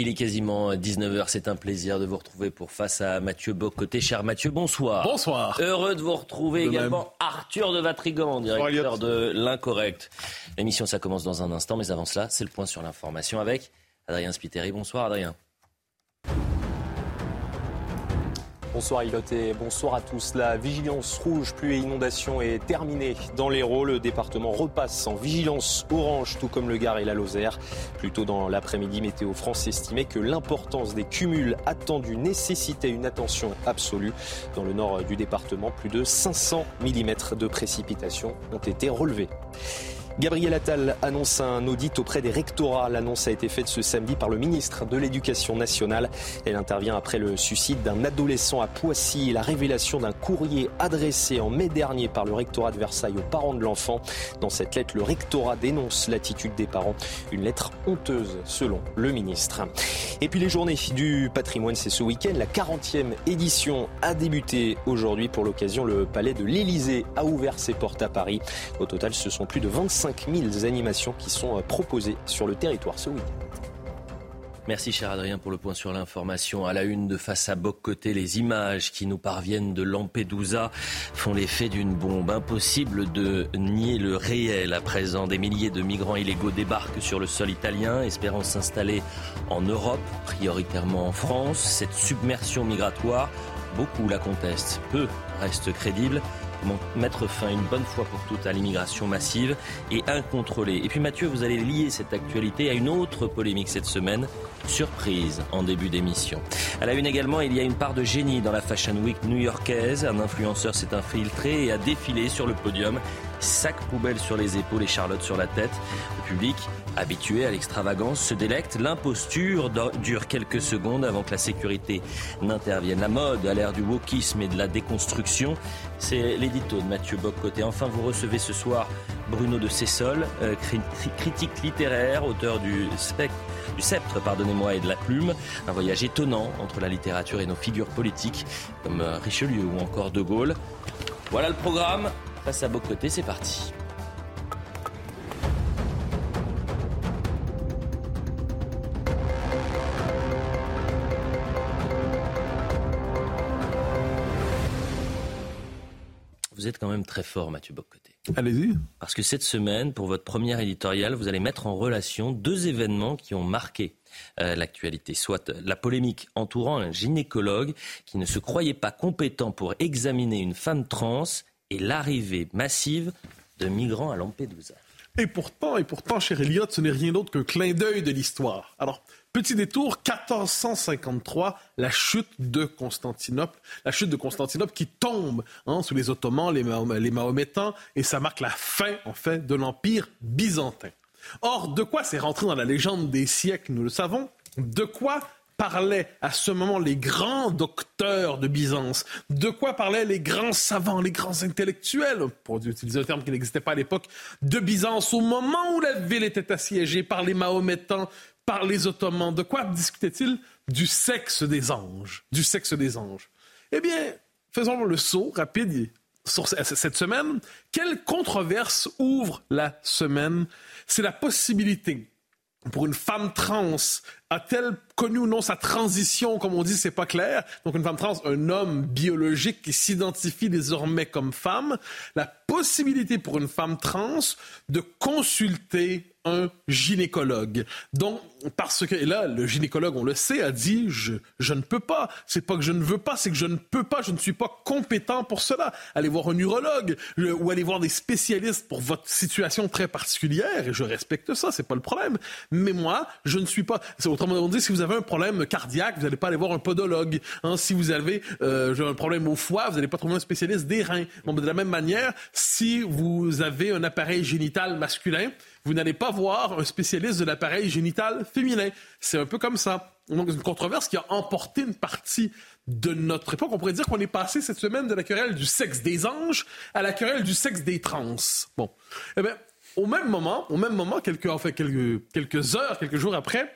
Il est quasiment 19h, c'est un plaisir de vous retrouver pour face à Mathieu Bocoté. Cher Mathieu, bonsoir. Bonsoir. Heureux de vous retrouver De également même. Arthur de Vatrigan, directeur de l'Incorrect. L'émission, ça commence dans un instant, mais avant cela, c'est le point sur l'information avec Adrien Spiteri. Bonsoir Adrien. Bonsoir Ilot et bonsoir à tous. La vigilance rouge, pluie et inondation est terminée dans l'Hérault. Le département repasse en vigilance orange, tout comme le Gard et la Lozère. Plus tôt dans l'après-midi, Météo France estimait que l'importance des cumuls attendus nécessitait une attention absolue. Dans le nord du département, plus de 500 mm de précipitations ont été relevés. Gabriel Attal annonce un audit auprès des rectorats. L'annonce a été faite ce samedi par le ministre de l'Éducation nationale. Elle intervient après le suicide d'un adolescent à Poissy et la révélation d'un courrier adressé en mai dernier par le rectorat de Versailles aux parents de l'enfant. Dans cette lettre, le rectorat dénonce l'attitude des parents. Une lettre honteuse, selon le ministre. Et puis les journées du patrimoine, c'est ce week-end. La 40e édition a débuté aujourd'hui. Pour l'occasion, le palais de l'Élysée a ouvert ses portes à Paris. Au total, ce sont plus de 25 000 animations qui sont euh, proposées sur le territoire ce week-end. Merci cher Adrien pour le point sur l'information. À la une de face à Boc côté, les images qui nous parviennent de Lampedusa font l'effet d'une bombe. Impossible de nier le réel à présent. Des milliers de migrants illégaux débarquent sur le sol italien, espérant s'installer en Europe, prioritairement en France. Cette submersion migratoire, beaucoup la contestent, peu reste crédible. Mettre fin une bonne fois pour toutes à l'immigration massive et incontrôlée. Et puis Mathieu, vous allez lier cette actualité à une autre polémique cette semaine, surprise en début d'émission. À la une également, il y a une part de génie dans la Fashion Week new-yorkaise. Un influenceur s'est infiltré et a défilé sur le podium, sac poubelle sur les épaules et Charlotte sur la tête. Le public, habitué à l'extravagance, se délecte. L'imposture dure quelques secondes avant que la sécurité n'intervienne. La mode à l'ère du wokisme et de la déconstruction, c'est l'édito de Mathieu Bock-Côté. Enfin, vous recevez ce soir Bruno de Cessol, euh, cri- cri- critique littéraire, auteur du, sceptre pardonnez-moi, et de la plume. Un voyage étonnant entre la littérature et nos figures politiques, comme euh, Richelieu ou encore De Gaulle. Voilà le programme. Face à Bock-Côté, c'est parti. Êtes quand même très fort, Mathieu Bock-Côté. Allez-y. Parce que cette semaine, pour votre première éditoriale, vous allez mettre en relation deux événements qui ont marqué euh, l'actualité. Soit la polémique entourant un gynécologue qui ne se croyait pas compétent pour examiner une femme trans et l'arrivée massive de migrants à Lampedusa. Et pourtant, et pourtant, cher Elliot, ce n'est rien d'autre qu'un clin d'œil de l'histoire. Alors, petit détour, 1453, la chute de Constantinople. La chute de Constantinople qui tombe hein, sous les Ottomans, les, les Mahométans, et ça marque la fin, en fait, de l'Empire byzantin. Or, de quoi c'est rentré dans la légende des siècles, nous le savons De quoi parlaient à ce moment les grands docteurs de Byzance? De quoi parlaient les grands savants, les grands intellectuels, pour utiliser un terme qui n'existait pas à l'époque, de Byzance au moment où la ville était assiégée par les Mahométans, par les Ottomans De quoi discutaient-ils? Du sexe des anges. Du sexe des anges. Eh bien, faisons le saut rapide sur ce- cette semaine. Quelle controverse ouvre la semaine? C'est la possibilité pour une femme trans, a-t-elle connu ou non sa transition, comme on dit, c'est pas clair. Donc une femme trans, un homme biologique qui s'identifie désormais comme femme, la possibilité pour une femme trans de consulter gynécologue. Donc parce que, et là, le gynécologue, on le sait, a dit, je, je ne peux pas. C'est pas que je ne veux pas, c'est que je ne peux pas, je ne suis pas compétent pour cela. Allez voir un urologue ou allez voir des spécialistes pour votre situation très particulière, et je respecte ça, c'est pas le problème. Mais moi, je ne suis pas. Autrement dit, si vous avez un problème cardiaque, vous n'allez pas aller voir un podologue. Hein. Si vous avez euh, un problème au foie, vous n'allez pas trouver un spécialiste des reins. De la même manière, si vous avez un appareil génital masculin, vous n'allez pas voir un spécialiste de l'appareil génital féminin. C'est un peu comme ça. Donc, une controverse qui a emporté une partie de notre époque. On pourrait dire qu'on est passé cette semaine de la querelle du sexe des anges à la querelle du sexe des trans. Bon. Eh bien, au même moment, au même moment, quelques, enfin, quelques, quelques heures, quelques jours après,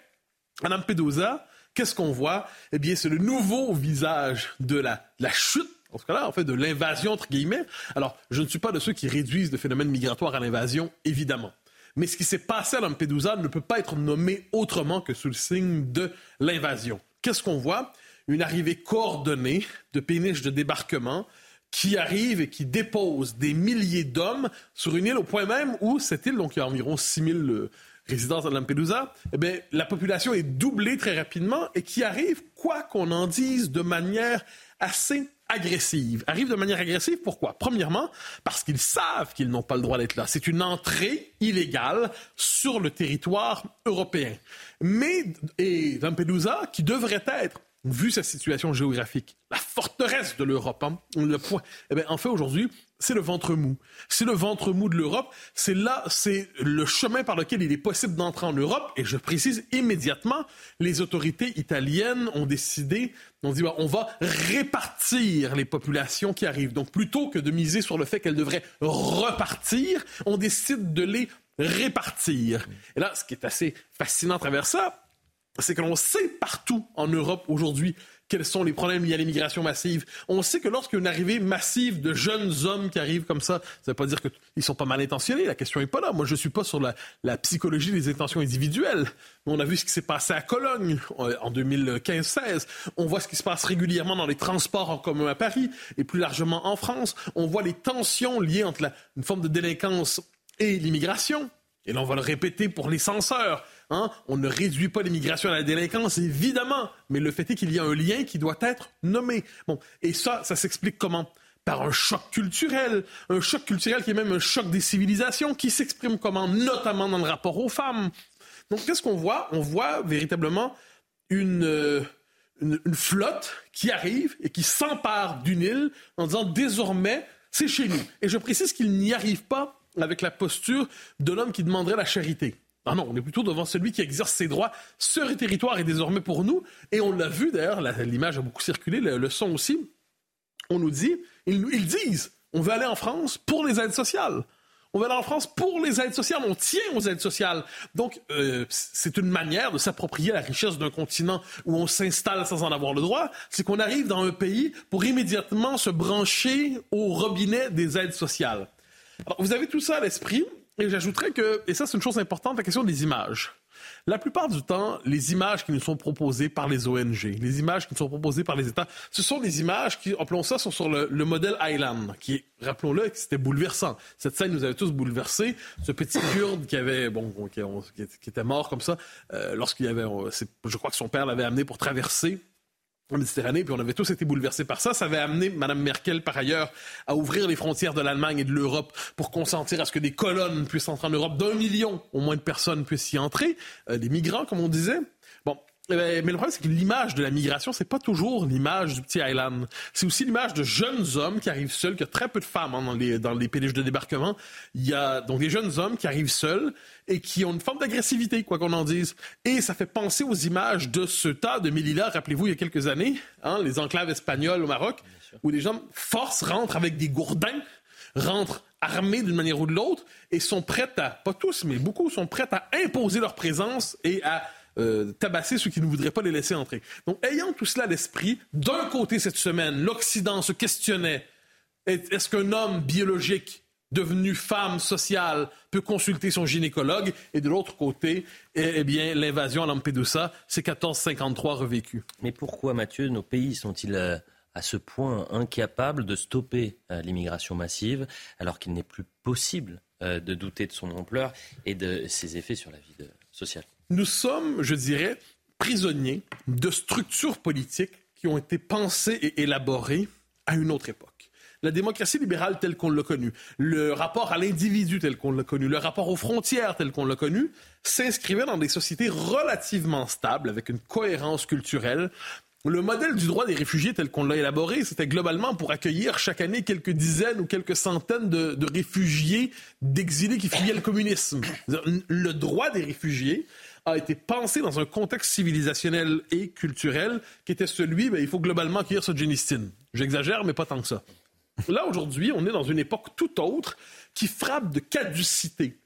Mme Pedosa, qu'est-ce qu'on voit? Eh bien, c'est le nouveau visage de la, la chute en ce cas-là, en fait, de l'invasion, entre guillemets. Alors, je ne suis pas de ceux qui réduisent le phénomène migratoire à l'invasion, évidemment. Mais ce qui s'est passé à Lampedusa ne peut pas être nommé autrement que sous le signe de l'invasion. Qu'est-ce qu'on voit? Une arrivée coordonnée de péniches de débarquement qui arrivent et qui déposent des milliers d'hommes sur une île au point même où cette île, donc il y a environ 6000 euh, résidents à Lampedusa, eh bien, la population est doublée très rapidement et qui arrive, quoi qu'on en dise, de manière assez agressive. Arrive de manière agressive, pourquoi? Premièrement, parce qu'ils savent qu'ils n'ont pas le droit d'être là. C'est une entrée illégale sur le territoire européen. Mais, et Lampedusa, qui devrait être vu sa situation géographique, la forteresse de l'Europe, hein, le point, eh bien, en fait, aujourd'hui, c'est le ventre mou. C'est le ventre mou de l'Europe. C'est là, c'est le chemin par lequel il est possible d'entrer en Europe. Et je précise immédiatement, les autorités italiennes ont décidé, on dit, on va répartir les populations qui arrivent. Donc, plutôt que de miser sur le fait qu'elles devraient repartir, on décide de les répartir. Et là, ce qui est assez fascinant à travers ça, c'est que l'on sait partout en Europe aujourd'hui quels sont les problèmes liés à l'immigration massive. On sait que lorsqu'il y a une arrivée massive de jeunes hommes qui arrivent comme ça, ça ne veut pas dire qu'ils sont pas mal intentionnés. La question n'est pas là. Moi, je ne suis pas sur la, psychologie des intentions individuelles. On a vu ce qui s'est passé à Cologne euh, en 2015-16. On voit ce qui se passe régulièrement dans les transports en commun à Paris et plus largement en France. On voit les tensions liées entre une forme de délinquance et l'immigration. Et là, on va le répéter pour les censeurs. Hein? On ne réduit pas l'immigration à la délinquance, évidemment, mais le fait est qu'il y a un lien qui doit être nommé. Bon, et ça, ça s'explique comment? Par un choc culturel, un choc culturel qui est même un choc des civilisations, qui s'exprime comment, notamment dans le rapport aux femmes. Donc, qu'est-ce qu'on voit? On voit véritablement une, euh, une, une, flotte qui arrive et qui s'empare d'une île en disant désormais, c'est chez nous. Et je précise qu'il n'y arrive pas avec la posture de l'homme qui demanderait la charité. Ah non, on est plutôt devant celui qui exerce ses droits. Ce territoire est désormais pour nous. Et on l'a vu d'ailleurs, l'image a beaucoup circulé, le, son aussi. On nous dit, ils, ils disent, on veut aller en France pour les aides sociales. On va aller en France pour les aides sociales. On tient aux aides sociales. Donc, euh, c'est une manière de s'approprier la richesse d'un continent où on s'installe sans en avoir le droit. C'est qu'on arrive dans un pays pour immédiatement se brancher au robinet des aides sociales. Alors, vous avez tout ça à l'esprit. Et j'ajouterais que, et ça c'est une chose importante, la question des images. La plupart du temps, les images qui nous sont proposées par les ONG, les images qui nous sont proposées par les États, ce sont des images qui, appelons ça, sont sur le, modèle Island, qui, rappelons-le, c'était bouleversant. Cette scène nous avait tous bouleversés. Ce petit Kurde qui avait, bon, qui, était mort comme ça, euh, lorsqu'il avait, je crois que son père l'avait amené pour traverser Méditerranée, puis on avait tous été bouleversés par ça. Ça avait amené Mme Merkel, par ailleurs, à ouvrir les frontières de l'Allemagne et de l'Europe pour consentir à ce que des colonnes puissent entrer en Europe. D'un million, au moins de personnes puissent y entrer, euh, des migrants, comme on disait. Eh ben, mais le problème, c'est que l'image de la migration, c'est pas toujours l'image du petit island. C'est aussi l'image de jeunes hommes qui arrivent seuls, qu'il y a très peu de femmes hein, dans les, dans les péniches de débarquement. Il y a donc des jeunes hommes qui arrivent seuls et qui ont une forme d'agressivité, quoi qu'on en dise. Et ça fait penser aux images de ce tas de Melilla, rappelez-vous, il y a quelques années, hein, les enclaves espagnoles au Maroc, où des gens force rentrent avec des gourdins, rentrent armés d'une manière ou de l'autre et sont prêts à, pas tous, mais beaucoup sont prêts à imposer leur présence et à euh, tabasser ceux qui ne voudraient pas les laisser entrer. Donc, ayant tout cela à l'esprit, d'un côté cette semaine, l'Occident se questionnait est-ce qu'un homme biologique devenu femme sociale peut consulter son gynécologue? Et de l'autre côté, eh, eh bien, l'invasion à Lampedusa, c'est 1453 revécu. Mais pourquoi, Mathieu, nos pays sont-ils euh, à ce point incapables de stopper euh, l'immigration massive alors qu'il n'est plus possible de douter de son ampleur et de ses effets sur la vie sociale? Nous sommes, je dirais, prisonniers de structures politiques qui ont été pensées et élaborées à une autre époque. La démocratie libérale telle qu'on l'a connue, le rapport à l'individu tel qu'on l'a connu, le rapport aux frontières tel qu'on l'a connu, s'inscrivait dans des sociétés relativement stables, avec une cohérence culturelle, le modèle du droit des réfugiés tel qu'on l'a élaboré, c'était globalement pour accueillir chaque année quelques dizaines ou quelques centaines de, de réfugiés, d'exilés qui fuyaient le communisme. Le droit des réfugiés a été pensé dans un contexte civilisationnel et culturel qui était celui, ben, il faut globalement accueillir Solzhenitsyn. J'exagère, mais pas tant que ça. Là, aujourd'hui, on est dans une époque tout autre qui frappe de caducité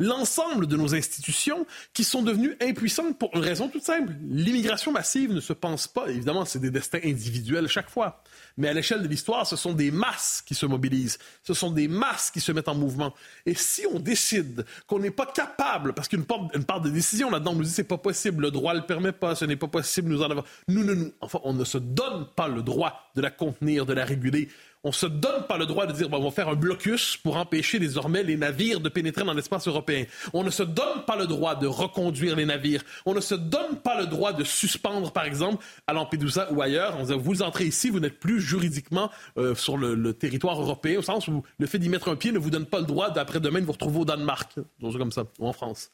l'ensemble de nos institutions qui sont devenues impuissantes pour une raison toute simple. L'immigration massive ne se pense pas, évidemment, c'est des destins individuels chaque fois, mais à l'échelle de l'histoire, ce sont des masses qui se mobilisent, ce sont des masses qui se mettent en mouvement. Et si on décide qu'on n'est pas capable, parce qu'une part, de décision là-dedans nous dit c'est pas possible, le droit le permet pas, ce n'est pas possible, nous en avons, nous, nous, nous, enfin, on ne se donne pas le droit de la contenir, de la réguler on se donne pas le droit de dire, bon, on va faire un blocus pour empêcher désormais les navires de pénétrer dans l'espace européen. On ne se donne pas le droit de reconduire les navires. On ne se donne pas le droit de suspendre, par exemple, à Lampedusa ou ailleurs, on vous entrez ici, vous n'êtes plus juridiquement euh, sur le, territoire européen, au sens où le fait d'y mettre un pied ne vous donne pas le droit d'après-demain de vous retrouver au Danemark, comme ça, ou en France.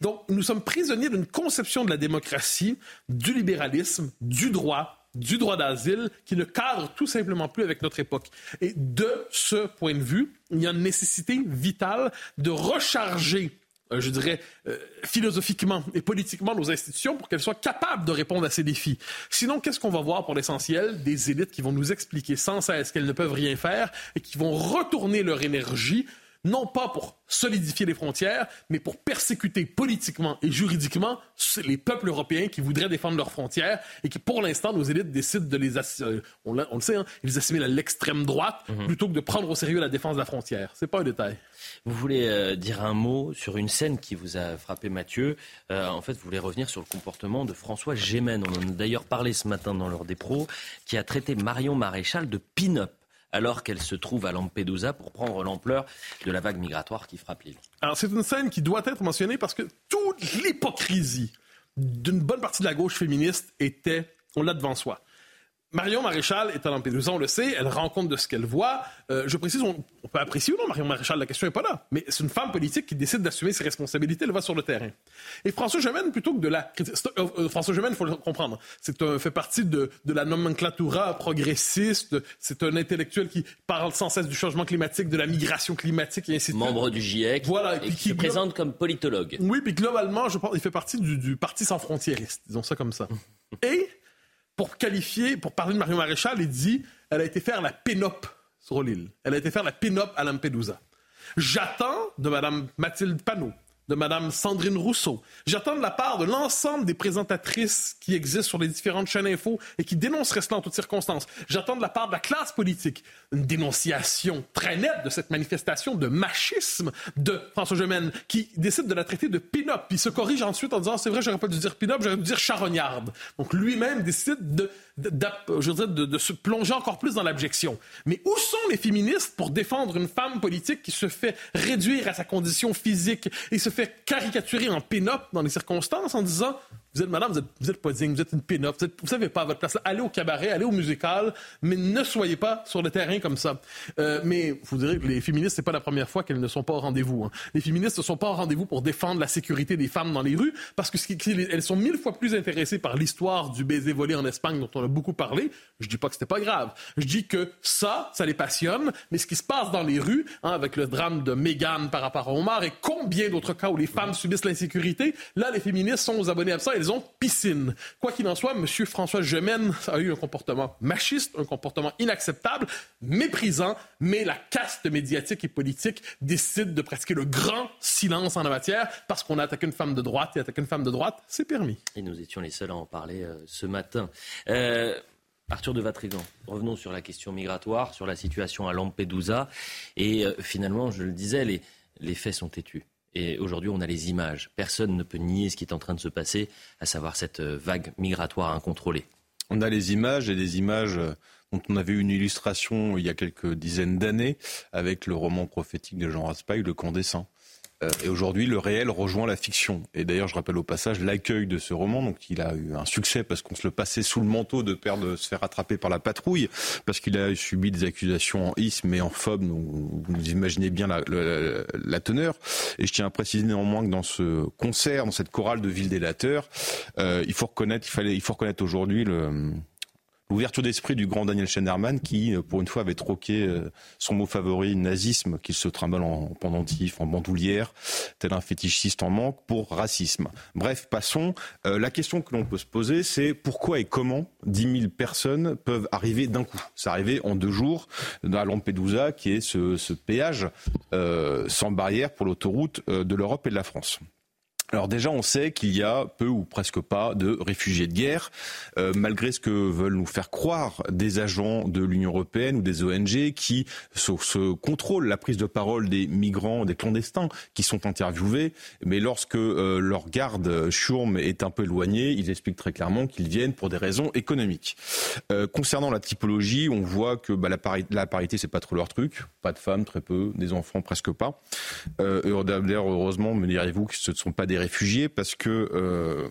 Donc, nous sommes prisonniers d'une conception de la démocratie, du libéralisme, du droit, du droit d'asile qui ne cadre tout simplement plus avec notre époque. Et de ce point de vue, il y a une nécessité vitale de recharger euh, je dirais, euh, philosophiquement et politiquement nos institutions pour qu'elles soient capables de répondre à ces défis. Sinon, qu'est-ce qu'on va voir pour l'essentiel? Des élites qui vont nous expliquer sans cesse qu'elles ne peuvent rien faire et qui vont retourner leur énergie non pas pour solidifier les frontières, mais pour persécuter politiquement et juridiquement les peuples européens qui voudraient défendre leurs frontières et qui, pour l'instant, nos élites décident de les, euh, on, on, le sait, hein, ils assimilent à l'extrême droite mhm. plutôt que de prendre au sérieux la défense de la frontière. C'est pas un détail. Vous voulez euh, dire un mot sur une scène qui vous a frappé, Mathieu. Euh, en fait, vous voulez revenir sur le comportement de François Gémen. On en a d'ailleurs parlé ce matin dans l'heure des pros, qui a traité Marion Maréchal de pin-up alors qu'elle se trouve à Lampedusa pour prendre l'ampleur de la vague migratoire qui frappe l'île. Alors c'est une scène qui doit être mentionnée parce que toute l'hypocrisie d'une bonne partie de la gauche féministe était, on l'a devant soi. Marion Maréchal est à Lampedusa, on le sait, elle rend compte de ce qu'elle voit. Euh, je précise, on, peut apprécier ou non Marion Maréchal, la question n'est pas là. Mais c'est une femme politique qui décide d'assumer ses responsabilités, elle va sur le terrain. Et François Gemène, plutôt que de la... Euh, François Gemène, il faut le comprendre, c'est un, fait partie de, de la nomenclatura progressiste, c'est un intellectuel qui parle sans cesse du changement climatique, de la migration climatique et ainsi de suite. Membre du GIEC, voilà, et, qui, se présente comme politologue. Oui, puis globalement, je pense, il fait partie du, du Parti sans frontiériste, disons ça comme ça. et pour qualifier, pour parler de Marion Maréchal, il dit elle a été faire la pénope sur l'île. Elle a été faire la pénope à Lampedusa. J'attends de Mme Mathilde Panot, de Mme Sandrine Rousseau. J'attends de la part de l'ensemble des présentatrices qui existent sur les différentes chaînes info et qui dénonceraient cela en toutes circonstances. J'attends de la part de la classe politique une dénonciation très nette de cette manifestation de machisme de François Gemène qui décide de la traiter de pin-up. Puis se corrige ensuite en disant c'est vrai, j'aurais pas dû dire pin-up, j'aurais dû dire charognarde. Donc lui-même décide de je de, se plonger encore plus dans l'abjection. Mais où sont les féministes pour défendre une femme politique qui se fait réduire à sa condition physique et se fait caricaturer en pin-up dans les circonstances en disant vous êtes madame, vous êtes, vous êtes pas digne, vous êtes une pin-up, vous, savez pas à votre place. Allez au cabaret, allez au musical, mais ne soyez pas sur le terrain comme ça. Euh, mais vous direz que les féministes, c'est pas la première fois qu'elles ne sont pas au rendez-vous. Hein. Les féministes ne sont pas au rendez-vous pour défendre la sécurité des femmes dans les rues, parce que elles sont mille fois plus intéressées par l'histoire du baiser volé en Espagne dont on a beaucoup parlé. Je dis pas que c'était pas grave. Je dis que ça, ça les passionne, mais ce qui se passe dans les rues, hein, avec le drame de Meghan par rapport à Omar et combien d'autres cas où les femmes subissent l'insécurité, là, les féministes sont aux abonnés à ça piscine. Quoi qu'il en soit, M. François Gemène a eu un comportement machiste, un comportement inacceptable, méprisant, mais la caste médiatique et politique décide de pratiquer le grand silence en la matière parce qu'on a attaqué une femme de droite et attaquer une femme de droite, c'est permis. Et nous étions les seuls à en parler euh, ce matin. Euh, Arthur de Vatrigan, revenons sur la question migratoire, sur la situation à Lampedusa. Et euh, finalement, je le disais, les faits sont têtus. Et aujourd'hui, on a les images. Personne ne peut nier ce qui est en train de se passer, à savoir cette euh, vague migratoire incontrôlée. On a les images et des images euh, dont on avait une illustration il y a quelques dizaines d'années avec le roman prophétique de Jean Raspail, Le Camp des et aujourd'hui, le réel rejoint la fiction. Et d'ailleurs, je rappelle au passage l'accueil de ce roman. Donc, il a eu un succès parce qu'on se le passait sous le manteau de peur de se faire attraper par la patrouille, parce qu'il a subi des accusations en isme et en phobe. vous imaginez bien la, la, teneur. Et je tiens à préciser néanmoins que dans ce concert, dans cette chorale de ville délateur, euh, il faut reconnaître, il fallait, il faut reconnaître aujourd'hui le l'ouverture d'esprit du grand Daniel Schneiderman qui, euh, pour une fois, avait troqué euh, son mot favori, nazisme, qu'il se trimballe en pendentif, en bandoulière, tel un fétichiste en manque, pour racisme. Bref, passons. Euh, la question que l'on peut se poser, c'est pourquoi et comment 10 000 personnes peuvent arriver d'un coup? C'est arrivé en deux jours à Lampedusa, qui est ce, ce péage sans barrière pour l'autoroute de l'Europe et de la France. Alors déjà, on sait qu'il y a peu ou presque pas de réfugiés de guerre, euh, malgré ce que veulent nous faire croire des agents de l'Union européenne ou des ONG qui se, contrôlent la prise de parole des migrants, des clandestins qui sont interviewés. Mais lorsque euh, leur garde Schurm est un peu éloigné, ils expliquent très clairement qu'ils viennent pour des raisons économiques. Euh, concernant la typologie, on voit que bah, la, parité, la parité, c'est pas trop leur truc. Pas de femmes, très peu, des enfants, presque pas. Heureusement, me direz-vous que ce ne sont pas des réfugiés parce que euh,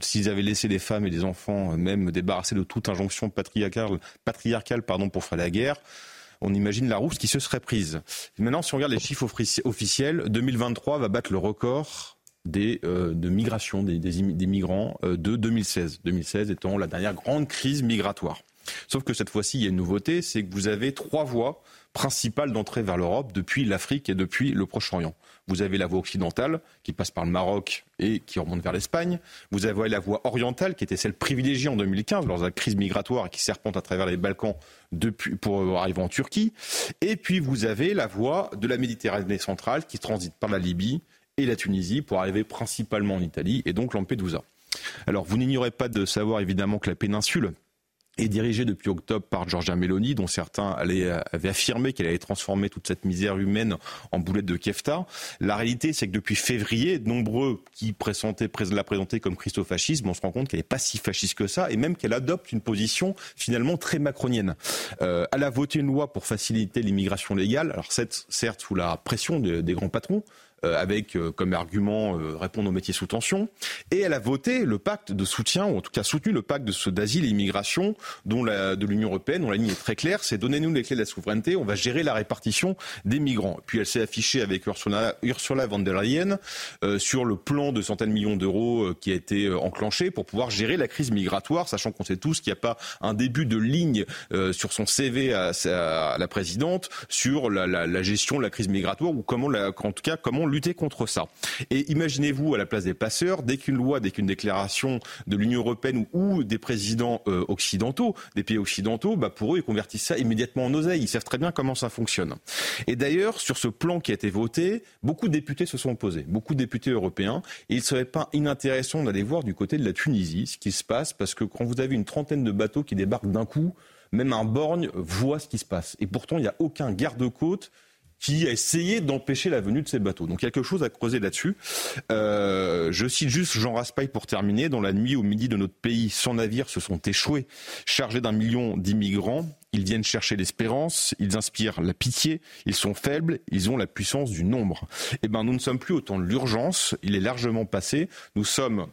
s'ils avaient laissé les femmes et les enfants même débarrassés de toute injonction patriarcale, patriarcale pardon, pour faire la guerre, on imagine la rousse qui se serait prise. Maintenant, si on regarde les chiffres officiels, 2023 va battre le record des, euh, de migration des, migrants euh, de 2016. 2016 étant la dernière grande crise migratoire. Sauf que cette fois-ci, il y a une nouveauté, c'est que vous avez trois voies principales d'entrée vers l'Europe depuis l'Afrique et depuis le Proche-Orient. Vous avez la voie occidentale qui passe par le Maroc et qui remonte vers l'Espagne. Vous avez la voie orientale qui était celle privilégiée en 2015 lors de la crise migratoire et qui serpente à travers les Balkans pour arriver en Turquie. Et puis vous avez la voie de la Méditerranée centrale qui transite par la Libye et la Tunisie pour arriver principalement en Italie et donc Lampedusa. Alors vous n'ignorez pas de savoir évidemment que la péninsule est dirigée depuis octobre par Giorgia Meloni, dont certains avaient affirmé qu'elle allait transformer toute cette misère humaine en boulette de kefta. La réalité, c'est que depuis février, nombreux qui la présentaient comme christofascisme, on se rend compte qu'elle n'est pas si fasciste que ça, et même qu'elle adopte une position finalement très macronienne. Euh, elle a voté une loi pour faciliter l'immigration légale, alors certes sous la pression des grands patrons, euh, avec euh, comme argument euh, répondre aux métiers sous tension. Et elle a voté le pacte de soutien, ou en tout cas soutenu le pacte d'asile et immigration dont de l'Union européenne, dont la ligne est très claire, c'est donnez-nous les clés de la souveraineté, on va gérer la répartition des migrants. Puis elle s'est affichée avec Ursula, von der Leyen sur le plan de centaines de millions d'euros qui a été enclenché pour pouvoir gérer la crise migratoire, sachant qu'on sait tous qu'il n'y a pas un début de ligne sur son CV à, la présidente sur la, gestion de la crise migratoire ou comment, en tout cas, comment lutter contre ça. Et imaginez-vous à la place des passeurs, dès qu'une loi, dès qu'une déclaration de l'Union européenne ou, des présidents euh, occidentaux, des pays occidentaux, bah pour eux, ils convertissent ça immédiatement en oseille. Ils savent très bien comment ça fonctionne. Et d'ailleurs, sur ce plan qui a été voté, beaucoup de députés se sont opposés, beaucoup de députés européens. Et il ne serait pas inintéressant d'aller voir du côté de la Tunisie ce qui se passe, parce que quand vous avez une trentaine de bateaux qui débarquent d'un coup, même un borgne voit ce qui se passe. Et pourtant, il n'y a aucun garde-côte qui a essayé d'empêcher la venue de ces bateaux. Donc quelque chose à creuser là-dessus. Euh, je cite juste Jean Raspail pour terminer. Dans la nuit au midi de notre pays, 100 navires se sont échoués, chargés d'un million d'immigrants. Ils viennent chercher l'espérance, ils inspirent la pitié, ils sont faibles, ils ont la puissance du nombre. Eh ben, nous ne sommes plus au temps de l'urgence, il est largement passé. Nous sommes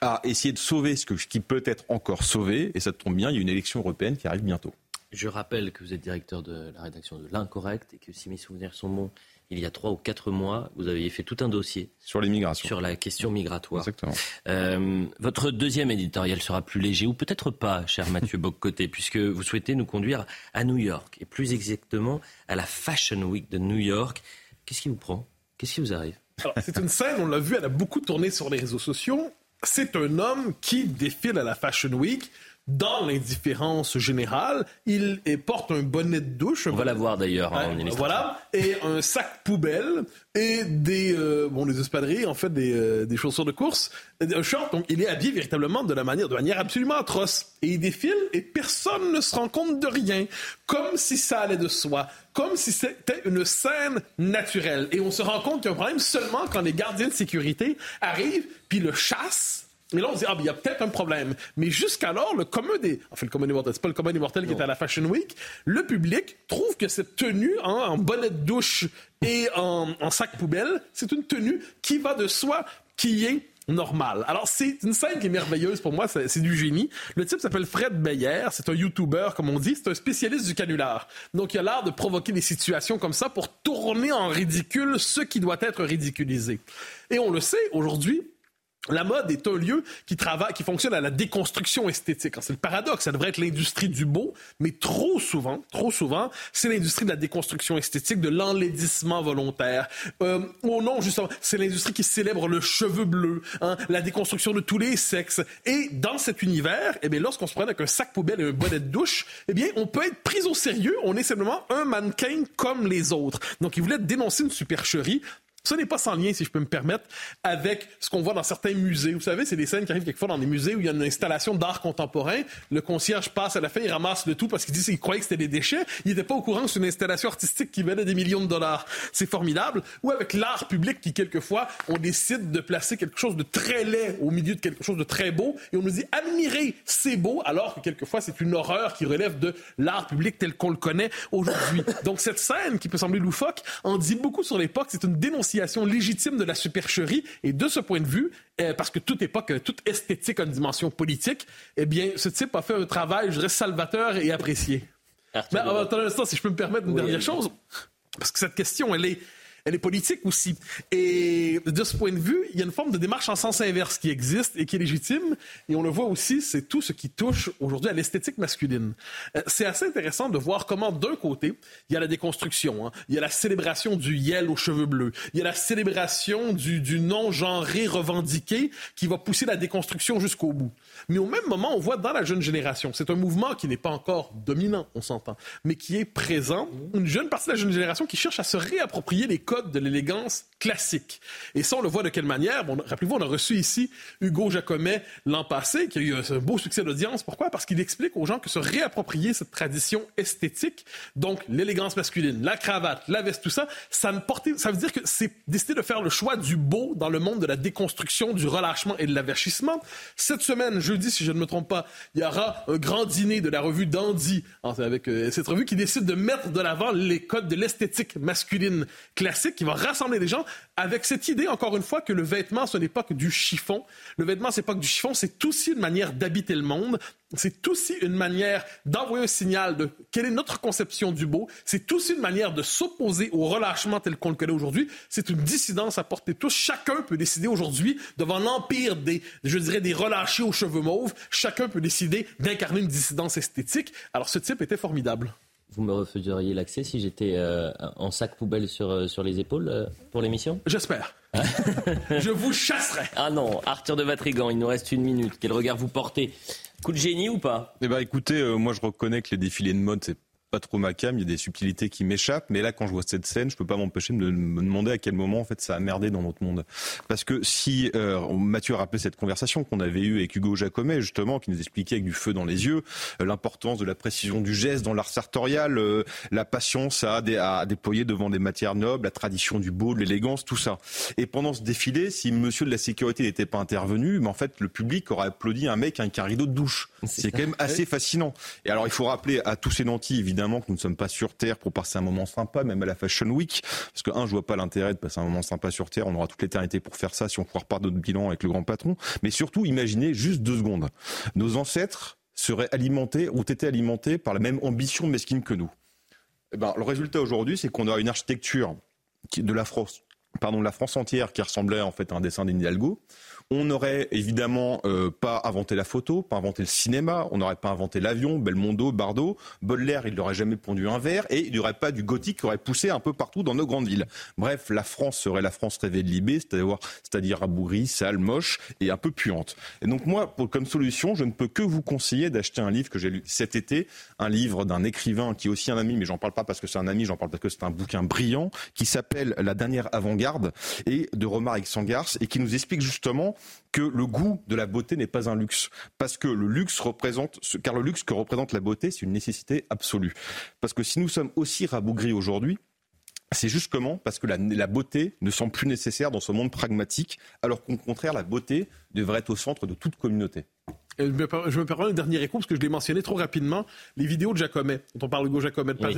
à essayer de sauver ce qui peut être encore sauvé, et ça tombe bien, il y a une élection européenne qui arrive bientôt. Je rappelle que vous êtes directeur de la rédaction de L'Incorrect et que si mes souvenirs sont bons, il y a trois ou quatre mois, vous aviez fait tout un dossier sur l'immigration, sur la question migratoire. Exactement. Euh, votre deuxième éditorial sera plus léger, ou peut-être pas, cher Mathieu Boccoté, puisque vous souhaitez nous conduire à New York, et plus exactement à la Fashion Week de New York. Qu'est-ce qui vous prend? Qu'est-ce qui vous arrive? C'est une scène, on l'a vu, elle a beaucoup tourné sur les réseaux sociaux. C'est un homme qui défile à la Fashion Week dans l'indifférence générale, il porte un bonnet de douche. On va la voir d'ailleurs hein, Voilà, et un sac poubelle et des euh, bon des espadrilles en fait des, euh, des chaussures de course, un short. Donc il est habillé véritablement de la manière de manière absolument atroce et il défile et personne ne se rend compte de rien, comme si ça allait de soi, comme si c'était une scène naturelle. Et on se rend compte qu'il y a un problème seulement quand les gardiens de sécurité arrivent puis le chassent Et là, on se dit, ah, il y a peut-être un problème. Mais jusqu'alors, le commun des. Enfin, le commun des mortels, c'est pas le commun des mortels qui est à la Fashion Week. Le public trouve que cette tenue, hein, en bonnet de douche et en, en sac poubelle, c'est une tenue qui va de soi, qui est normal. Alors, c'est une scène qui est merveilleuse pour moi, c'est du génie. Le type s'appelle Fred Beyer, c'est un YouTuber, comme on dit, c'est un spécialiste du canular. Donc, il a l'air de provoquer des situations comme ça pour tourner en ridicule ce qui doit être ridiculisé. Et on le sait, aujourd'hui, la mode est un lieu qui travaille, qui fonctionne à la déconstruction esthétique. C'est le paradoxe. Ça devrait être l'industrie du beau, mais trop souvent, trop souvent, c'est l'industrie de la déconstruction esthétique, de l'enlaidissement volontaire. Euh, oh non, justement, c'est l'industrie qui célèbre le cheveu bleu, hein, la déconstruction de tous les sexes. Et dans cet univers, eh bien, lorsqu'on se prend avec un sac poubelle et un bonnet de douche, eh bien, on peut être pris au sérieux. On est simplement un mannequin comme les autres. Donc, il voulait dénoncer une supercherie ce n'est pas sans lien, si je peux me permettre, avec ce qu'on voit dans certains musées. Vous savez, c'est des scènes qui arrivent quelquefois dans des musées où il y a une installation d'art contemporain. Le concierge passe à la fin, il ramasse le tout parce qu'il dit qu'il croyait que c'était des déchets. Il n'était pas au courant que c'est une installation artistique qui valait des millions de dollars. C'est formidable. Ou avec l'art public qui, quelquefois, on décide de placer quelque chose de très laid au milieu de quelque chose de très beau et on nous dit admirez, c'est beau, alors que quelquefois c'est une horreur qui relève de l'art public tel qu'on le connaît aujourd'hui. Donc cette scène qui peut sembler loufoque en dit beaucoup sur l'époque. C'est une dénonciation légitime de la supercherie. Et de ce point de vue, euh, parce que toute époque, toute esthétique a une dimension politique, eh bien, ce type a fait un travail, je dirais, salvateur et apprécié. Mais attends un instant, si je peux me permettre une dernière chose, parce que cette question, elle est elle est politique aussi. Et de ce point de vue, il y a une forme de démarche en sens inverse qui existe et qui est légitime. Et on le voit aussi, c'est tout ce qui touche aujourd'hui à l'esthétique masculine. Euh, c'est assez intéressant de voir comment, d'un côté, il y a la déconstruction, hein. il y a la célébration du yel aux cheveux bleus, il y a la célébration du, non-genré revendiqué qui va pousser la déconstruction jusqu'au bout. Mais au même moment, on voit dans la jeune génération, c'est un mouvement qui n'est pas encore dominant, on s'entend, mais qui est présent, une jeune partie de la jeune génération qui cherche à se réapproprier les codes de l'élégance classique. Et ça, on le voit de quelle manière? Bon, Rappelez-vous, on a reçu ici Hugo Jacomet l'an passé, qui a eu un beau succès d'audience. Pourquoi? Parce qu'il explique aux gens que se réapproprier cette tradition esthétique, donc l'élégance masculine, la cravate, la veste, tout ça, ça, portait, ça veut dire que c'est décider de faire le choix du beau dans le monde de la déconstruction, du relâchement et de l'avachissement. Cette semaine, jeudi, si je ne me trompe pas, il y aura un grand dîner de la revue Dandy, avec euh, cette revue qui décide de mettre de l'avant les codes de l'esthétique masculine classique qui va rassembler les gens avec cette idée, encore une fois, que le vêtement, ce n'est pas que du chiffon. Le vêtement, c'est pas que du chiffon, c'est aussi une manière d'habiter le monde. C'est aussi une manière d'envoyer un signal de quelle est notre conception du beau. C'est aussi une manière de s'opposer au relâchement tel qu'on le connaît aujourd'hui. C'est une dissidence à porter tous. Chacun peut décider aujourd'hui, devant l'empire des, je dirais, des relâchés aux cheveux mauves, chacun peut décider d'incarner une dissidence esthétique. Alors ce type était formidable. Vous me refuseriez l'accès si j'étais euh, en sac poubelle sur, euh, sur les épaules euh, pour l'émission? J'espère. je vous chasserai. Ah non, Arthur de Vatrigan, il nous reste une minute. Quel regard vous portez? Coup de génie ou pas? Eh ben, écoutez, moi je reconnais que les défilés de mode, c'est pas trop ma cam, il y a des subtilités qui m'échappent, mais là quand je vois cette scène, je peux pas m'empêcher de me demander à quel moment en fait ça a merdé dans notre monde. Parce que si euh, Mathieu a rappelé cette conversation qu'on avait eue avec Hugo Jacomet justement, qui nous expliquait avec du feu dans les yeux euh, l'importance de la précision du geste dans l'art sartorial, euh, la patience à, à, déployer devant des matières nobles, la tradition du beau, de l'élégance, tout ça. Et pendant ce défilé, si Monsieur de la sécurité n'était pas intervenu, mais en fait le public aurait applaudi un mec avec un rideau de douche. C'est quand même assez fascinant. Et alors il faut rappeler à tous ces nantis évidemment évidemment que nous ne sommes pas sur Terre pour passer un moment sympa, même à la Fashion Week. Parce que, un, je vois pas l'intérêt de passer un moment sympa sur Terre. On aura toute l'éternité pour faire ça si on repart notre bilan avec le grand patron. Mais surtout, imaginez juste deux secondes. Nos ancêtres seraient alimentés, ont été alimentés par la même ambition mesquine que nous. Eh ben, le résultat aujourd'hui, c'est qu'on a une architecture de la France, pardon, de la France entière qui ressemblait en fait à un dessin d'Hidalgo. On n'aurait évidemment euh, pas inventé la photo, pas inventé le cinéma, on n'aurait pas inventé l'avion, Belmondo, Bardot, Baudelaire, il n'aurait jamais pondu un verre, et il n'y aurait pas du gothique qui aurait poussé un peu partout dans nos grandes villes. Bref, la France serait la France rêvée de Libé, c'est-à-dire, abourrie, sale, moche et un peu puante. Et donc moi, pour, comme solution, je ne peux que vous conseiller d'acheter un livre que j'ai lu cet été, un livre d'un écrivain qui est aussi un ami, mais j'en parle pas parce que c'est un ami, j'en parle parce que c'est un bouquin brillant, qui s'appelle La dernière avant-garde, et de Romaric Sangars, et qui nous explique justement que le goût de la beauté n'est pas un luxe. Parce que le luxe représente, car le luxe que représente la beauté, c'est une nécessité absolue. Parce que si nous sommes aussi rabougris aujourd'hui, C'est juste comment? Parce que la, la, beauté ne semble plus nécessaire dans ce monde pragmatique, alors qu'au contraire, la beauté devrait être au centre de toute communauté. Je me, permets un dernier écho, parce que je l'ai mentionné trop rapidement, les vidéos de Jacomet, dont on parle Hugo Jacomet, de oui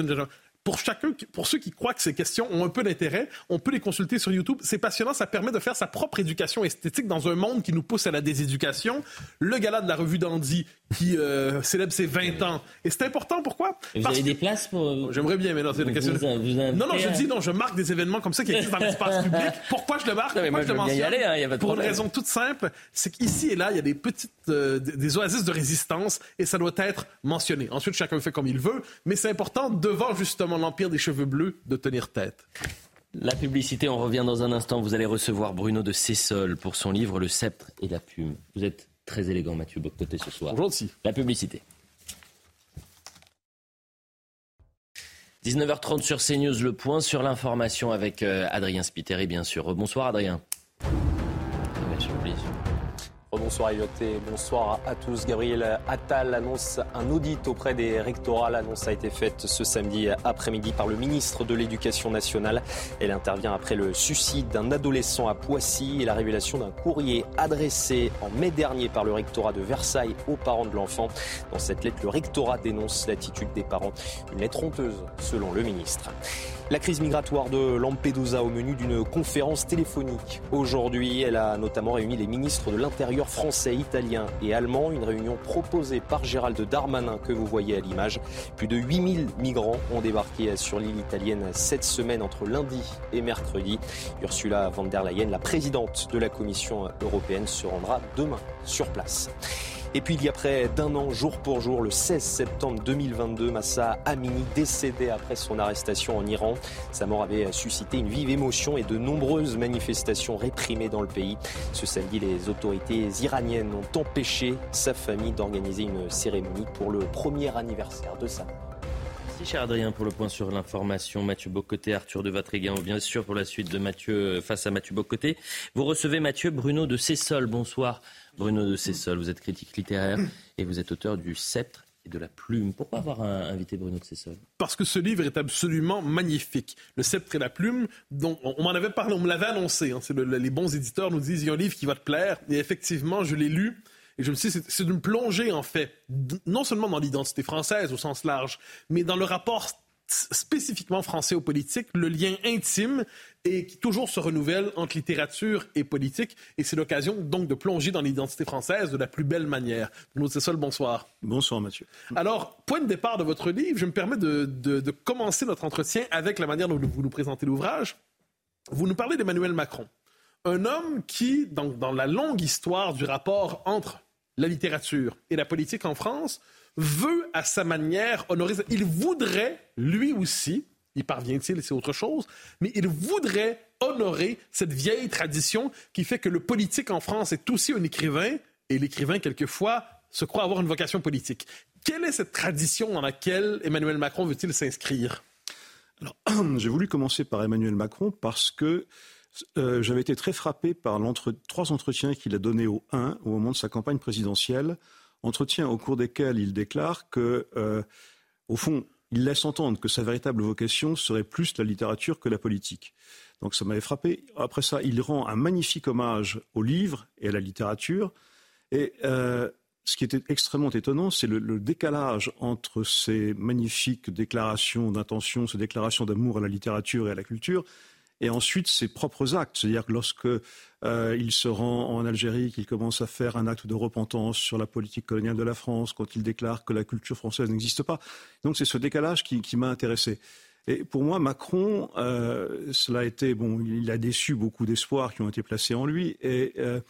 pour chacun, pour ceux qui croient que ces questions ont un peu d'intérêt, on peut les consulter sur YouTube. C'est passionnant, ça permet de faire sa propre éducation esthétique dans un monde qui nous pousse à la déséducation. Le gala de la revue d'Andy qui euh, célèbre ses 20 ans. Et c'est important, pourquoi? vous avez des places pour... Euh, j'aimerais bien, mais non, c'est une question... non, non, je dis non, je marque des événements comme ça qui existent dans l'espace public. Pourquoi je le marque? Pourquoi je le mentionne? Hein, pour une raison toute simple, c'est qu'ici et là, il y a des petites, euh, des oasis de résistance et ça doit être mentionné. Ensuite, chacun fait comme il veut, mais c'est important devant justement l'empire des cheveux bleus de tenir tête. La publicité, on revient dans un instant. Vous allez recevoir Bruno de Cessol pour son livre Le sceptre et la plume. Vous êtes très élégant, Mathieu Boccoté, ce soir. Bonjour, La publicité. 19h30 sur CNews, le point sur l'information avec euh, Adrien Spiteri, bien sûr. Bonsoir, Adrien. Bonsoir Elliot bonsoir à tous. Gabriel Attal annonce un audit auprès des rectorats. L'annonce a été faite ce samedi après-midi par le ministre de l'Éducation nationale. Elle intervient après le suicide d'un adolescent à Poissy et la révélation d'un courrier adressé en mai dernier par le rectorat de Versailles aux parents de l'enfant. Dans cette lettre, le rectorat dénonce l'attitude des parents. Une lettre honteuse selon le ministre. La crise migratoire de Lampedusa au menu d'une conférence téléphonique. Aujourd'hui, elle a notamment réuni les ministres de l'Intérieur français, italien et allemand. Une réunion proposée par Gérald Darmanin que vous voyez à l'image. Plus de 8000 migrants ont débarqué sur l'île italienne cette semaine entre lundi et mercredi. Ursula von der Leyen, la présidente de la Commission européenne, se rendra demain sur place. Et puis il y a près d'un an, jour pour jour, le 16 septembre 2022, Massa Amini décédait après son arrestation en Iran. Sa mort avait suscité une vive émotion et de nombreuses manifestations réprimées dans le pays. Ce samedi, les autorités iraniennes ont empêché sa famille d'organiser une cérémonie pour le premier anniversaire de sa mort. Merci cher Adrien pour le point sur l'information. Mathieu Bocoté, Arthur de Vatrigan, bien sûr pour la suite de Mathieu face à Mathieu Bocoté. Vous recevez Mathieu Bruno de Cessol. Bonsoir Bruno de Cessol, vous êtes critique littéraire et vous êtes auteur du Sceptre et de la plume. Pourquoi avoir invité Bruno de Cessol Parce que ce livre est absolument magnifique. Le sceptre et la plume, on, m'en avait parlé, on me l'avait annoncé. Hein. les bons éditeurs nous disent il y a un livre qui va te plaire. Et effectivement, je l'ai lu. Et je me suis dit, c'est une plongée, en fait, non seulement dans l'identité française au sens large, mais dans le rapport spécifiquement français aux politiques, le lien intime et qui toujours se renouvelle entre littérature et politique. Et c'est l'occasion donc de plonger dans l'identité française de la plus belle manière. Bruno le bonsoir. Bonsoir Mathieu. Alors, point de départ de votre livre, je me permets de, de commencer notre entretien avec la manière dont vous nous présentez l'ouvrage. Vous nous parlez d'Emmanuel Macron, un homme qui, dans, dans la longue histoire du rapport entre la littérature et la politique en France, veut à sa manière honorer. Il voudrait, lui aussi, y parvient-il, c'est autre chose, mais il voudrait honorer cette vieille tradition qui fait que le politique en France est aussi un écrivain, et l'écrivain, quelquefois, se croit avoir une vocation politique. Quelle est cette tradition dans laquelle Emmanuel Macron veut-il s'inscrire? Alors, j'ai voulu commencer par Emmanuel Macron parce que euh, j'avais été très frappé par trois entretiens qu'il a donnés au 1 au moment de sa campagne présidentielle, entretiens au cours desquels il déclare que, euh, au fond, il laisse entendre que sa véritable vocation serait plus la littérature que la politique. Donc ça m'avait frappé. Après ça, il rend un magnifique hommage au livre et à la littérature. Et euh, ce qui était extrêmement étonnant, c'est le, décalage entre ces magnifiques déclarations d'intention, ces déclarations d'amour à la littérature et à la culture, et ensuite ses propres actes. C'est-à-dire que lorsque euh, il se rend en Algérie, qu'il commence à faire un acte de repentance sur la politique coloniale de la France, quand il déclare que la culture française n'existe pas. Donc c'est ce décalage qui, m'a intéressé. Et pour moi, Macron, euh, cela a été bon, il a déçu beaucoup d'espoirs qui ont été placés en lui et euh,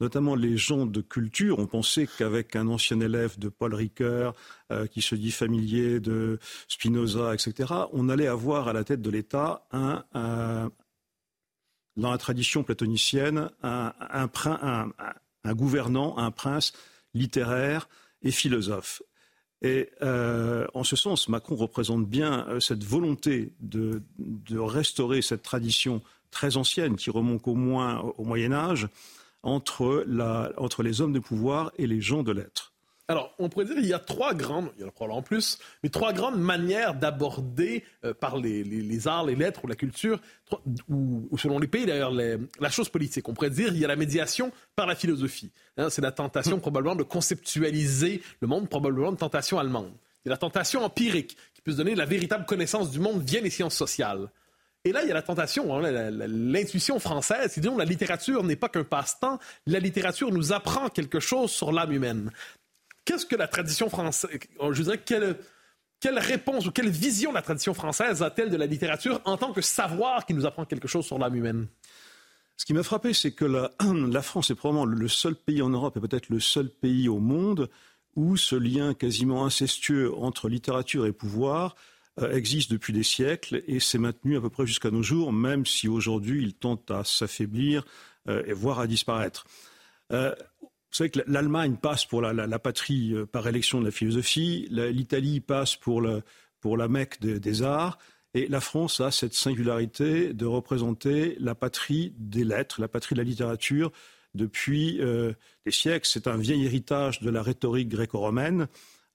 notamment les gens de culture ont pensé qu'avec un ancien élève de Paul Ricoeur, euh, qui se dit familier de Spinoza, etc., on allait avoir à la tête de l'État un, dans la tradition platonicienne, un, gouvernant, un prince littéraire et philosophe. Et euh, en ce sens, Macron représente bien euh, cette volonté de, restaurer cette tradition très ancienne qui remonte au moins au Moyen Âge, entre, les hommes de pouvoir et les gens de lettres. Alors, on pourrait dire qu'il y a trois grandes, il y en a probablement plus, mais trois grandes manières d'aborder euh, par les, arts, les lettres ou la culture, ou, selon les pays d'ailleurs, la chose politique. On pourrait dire qu'il y a la médiation par la philosophie. Hein, c'est la tentation probablement de conceptualiser le monde, probablement une tentation allemande. Il y a la tentation empirique, qui peut se donner la véritable connaissance du monde via les sciences sociales. Et là, il y a la tentation, hein, l'intuition française, qui dit que la littérature n'est pas qu'un passe-temps, la littérature nous apprend quelque chose sur l'âme humaine. Qu'est-ce que la tradition française, je dirais, quelle, quelle réponse ou quelle vision la tradition française a-t-elle de la littérature en tant que savoir qui nous apprend quelque chose sur l'âme humaine? Ce qui m'a frappé, c'est que la, France est probablement le seul pays en Europe et peut-être le seul pays au monde où ce lien quasiment incestueux entre littérature et pouvoir euh, existe depuis des siècles et s'est maintenu à peu près jusqu'à nos jours, même si aujourd'hui il tente à s'affaiblir euh, et voire à disparaître. Euh, vous savez que l'Allemagne passe pour la, patrie euh, par élection de la philosophie, l'Italie passe pour, pour la Mecque des arts, et la France a cette singularité de représenter la patrie des lettres, la patrie de la littérature depuis euh, des siècles. C'est un vieil héritage de la rhétorique gréco-romaine.